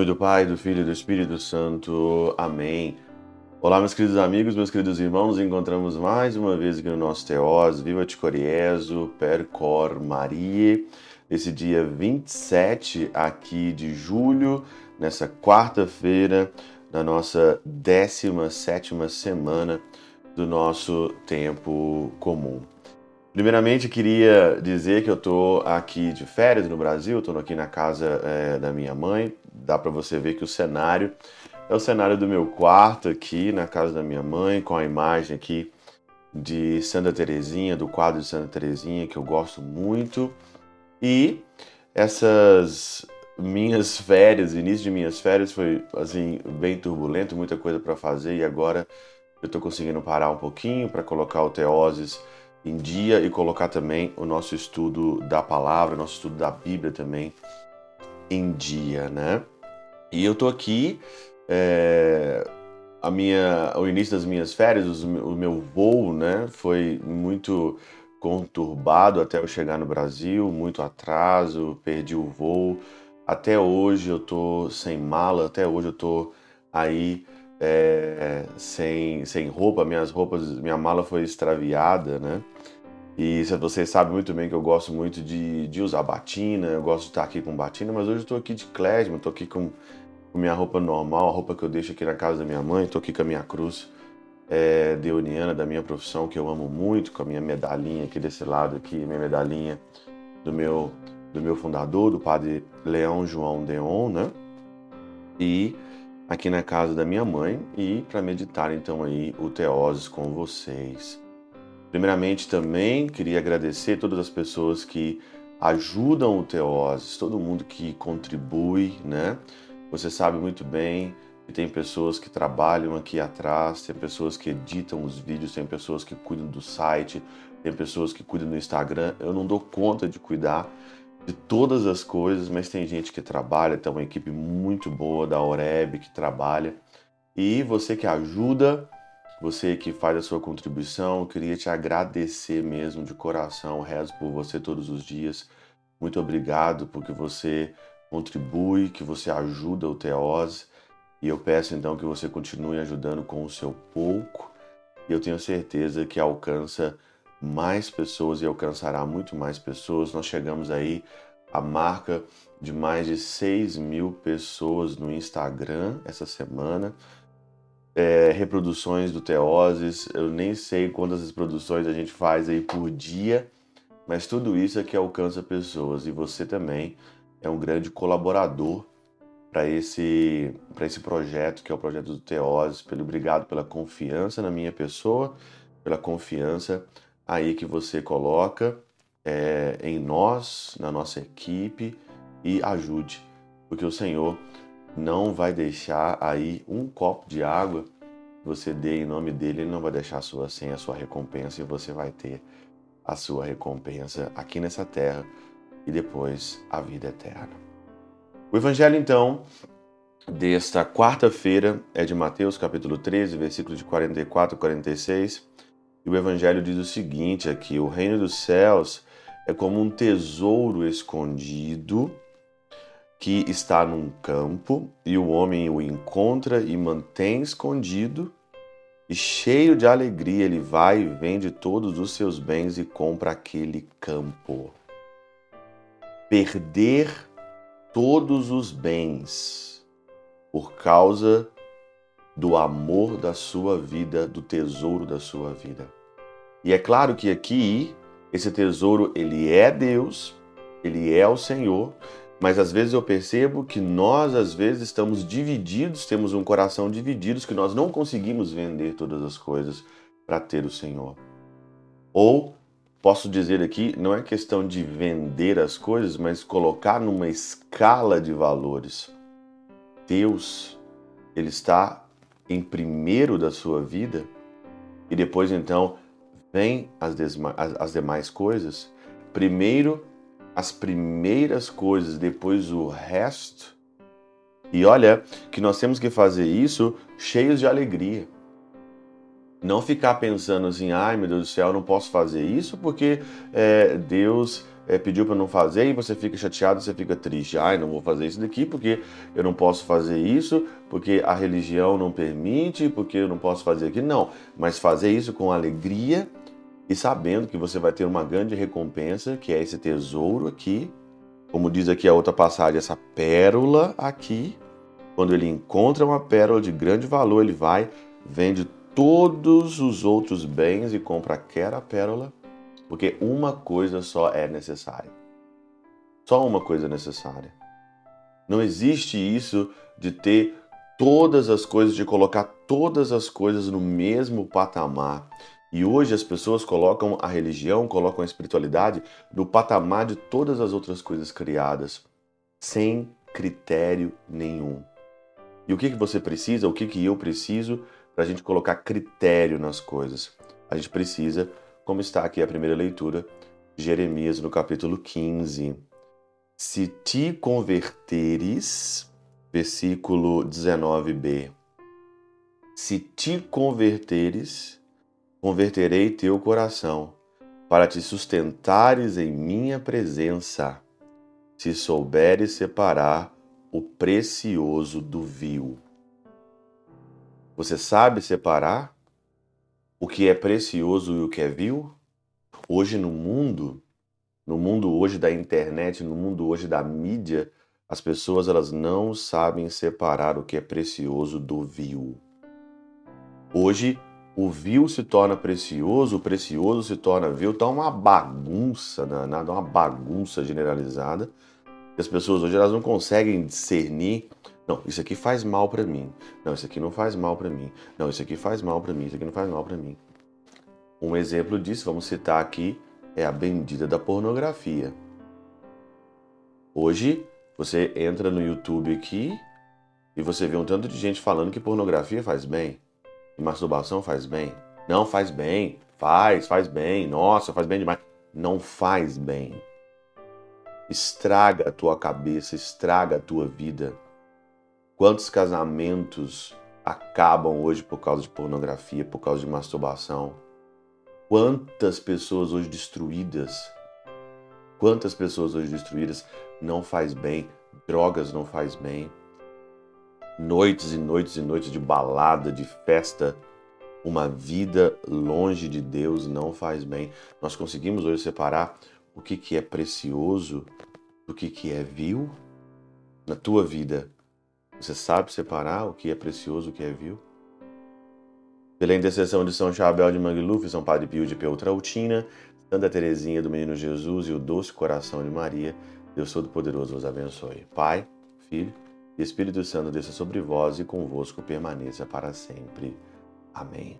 nome do Pai, do Filho e do Espírito Santo. Amém. Olá, meus queridos amigos, meus queridos irmãos, nos encontramos mais uma vez aqui no nosso Teós, Viva de Coriezo, Percor Marie, esse dia 27 aqui de julho, nessa quarta-feira, da nossa 17 semana do nosso tempo comum. Primeiramente, queria dizer que eu estou aqui de férias no Brasil, estou aqui na casa é, da minha mãe. Dá para você ver que o cenário é o cenário do meu quarto aqui na casa da minha mãe, com a imagem aqui de Santa Terezinha, do quadro de Santa Terezinha, que eu gosto muito. E essas minhas férias, início de minhas férias foi assim bem turbulento, muita coisa para fazer e agora eu estou conseguindo parar um pouquinho para colocar o Teoses em dia e colocar também o nosso estudo da palavra, nosso estudo da Bíblia também em dia, né? E eu tô aqui, é, a minha, o início das minhas férias, o meu voo, né, foi muito conturbado até eu chegar no Brasil, muito atraso, perdi o voo. Até hoje eu tô sem mala, até hoje eu tô aí é, sem, sem roupa, minhas roupas, minha mala foi extraviada, né? E vocês sabem muito bem que eu gosto muito de, de usar batina, eu gosto de estar aqui com batina, mas hoje eu estou aqui de klezmer, estou aqui com, com, minha roupa normal, a roupa que eu deixo aqui na casa da minha mãe, estou aqui com a minha cruz é, deoniana da minha profissão, que eu amo muito, com a minha medalhinha aqui desse lado aqui, minha medalhinha do meu, do meu fundador, do padre Leão João Deon, né? E aqui na casa da minha mãe e para meditar então aí o Teoses com vocês. Primeiramente também queria agradecer todas as pessoas que ajudam o Teoses, todo mundo que contribui, né? Você sabe muito bem que tem pessoas que trabalham aqui atrás, tem pessoas que editam os vídeos, tem pessoas que cuidam do site, tem pessoas que cuidam do Instagram. Eu não dou conta de cuidar de todas as coisas, mas tem gente que trabalha, tem uma equipe muito boa da Oreb que trabalha. E você que ajuda, você que faz a sua contribuição, queria te agradecer mesmo de coração, rezo por você todos os dias. Muito obrigado porque você contribui, que você ajuda o Teose. E eu peço então que você continue ajudando com o seu pouco. E eu tenho certeza que alcança mais pessoas e alcançará muito mais pessoas. Nós chegamos aí à marca de mais de 6 mil pessoas no Instagram essa semana. É, reproduções do Teoses, eu nem sei quantas reproduções a gente faz aí por dia, mas tudo isso é que alcança pessoas e você também é um grande colaborador para esse, esse projeto, que é o projeto do Teoses. Pelo obrigado pela confiança na minha pessoa, pela confiança aí que você coloca é, em nós, na nossa equipe e ajude, porque o Senhor não vai deixar aí um copo de água que você dê em nome dele, ele não vai deixar a sua sem a sua recompensa e você vai ter a sua recompensa aqui nessa terra e depois a vida eterna. O evangelho então desta quarta-feira é de Mateus capítulo 13, versículos de 44 a 46 e o Evangelho diz o seguinte aqui: o reino dos céus é como um tesouro escondido que está num campo e o homem o encontra e mantém escondido. E cheio de alegria, ele vai e vende todos os seus bens e compra aquele campo. Perder todos os bens por causa do amor da sua vida, do tesouro da sua vida. E é claro que aqui esse tesouro ele é Deus, ele é o Senhor, mas às vezes eu percebo que nós às vezes estamos divididos, temos um coração dividido, que nós não conseguimos vender todas as coisas para ter o Senhor. Ou posso dizer aqui, não é questão de vender as coisas, mas colocar numa escala de valores. Deus, ele está em primeiro da sua vida e depois então vem as, as, as demais coisas. Primeiro as primeiras coisas, depois o resto. E olha que nós temos que fazer isso cheios de alegria. Não ficar pensando assim, ai meu Deus do céu, eu não posso fazer isso porque é, Deus é, pediu para não fazer e você fica chateado, você fica triste. Ai, não vou fazer isso daqui porque eu não posso fazer isso, porque a religião não permite, porque eu não posso fazer aqui. Não, mas fazer isso com alegria e sabendo que você vai ter uma grande recompensa, que é esse tesouro aqui. Como diz aqui a outra passagem, essa pérola aqui. Quando ele encontra uma pérola de grande valor, ele vai, vende todos os outros bens e compra aquela pérola, porque uma coisa só é necessária. Só uma coisa é necessária. Não existe isso de ter todas as coisas, de colocar todas as coisas no mesmo patamar. E hoje as pessoas colocam a religião, colocam a espiritualidade no patamar de todas as outras coisas criadas, sem critério nenhum. E o que, que você precisa, o que, que eu preciso para a gente colocar critério nas coisas? A gente precisa, como está aqui a primeira leitura, Jeremias no capítulo 15. Se te converteres, versículo 19b. Se te converteres, converterei teu coração, para te sustentares em minha presença, se souberes separar o precioso do vil. Você sabe separar o que é precioso e o que é vil? Hoje no mundo, no mundo hoje da internet, no mundo hoje da mídia, as pessoas elas não sabem separar o que é precioso do vil. Hoje o vil se torna precioso, o precioso se torna vil, tá uma bagunça danada, uma bagunça generalizada. As pessoas hoje elas não conseguem discernir, não, isso aqui faz mal para mim. Não, isso aqui não faz mal para mim. Não, isso aqui faz mal para mim, isso aqui não faz mal para mim. Um exemplo disso, vamos citar aqui, é a bendita da pornografia. Hoje, você entra no YouTube aqui e você vê um tanto de gente falando que pornografia faz bem e masturbação faz bem. Não faz bem, faz, faz bem, nossa, faz bem demais. Não faz bem. Estraga a tua cabeça, estraga a tua vida. Quantos casamentos acabam hoje por causa de pornografia, por causa de masturbação? Quantas pessoas hoje destruídas? Quantas pessoas hoje destruídas não faz bem? Drogas não faz bem, noites e noites e noites de balada, de festa, uma vida longe de Deus não faz bem. Nós conseguimos hoje separar o que, que é precioso do que, que é vil na tua vida. Você sabe separar o que é precioso, o que é vil? Pela intercessão de São Chabel de Mangluf, São Padre Pio de Peltrautina, Santa Teresinha do Menino Jesus e o Doce Coração de Maria, Deus Todo-Poderoso vos abençoe. Pai, Filho Espírito Santo desça sobre vós e convosco permaneça para sempre. Amém.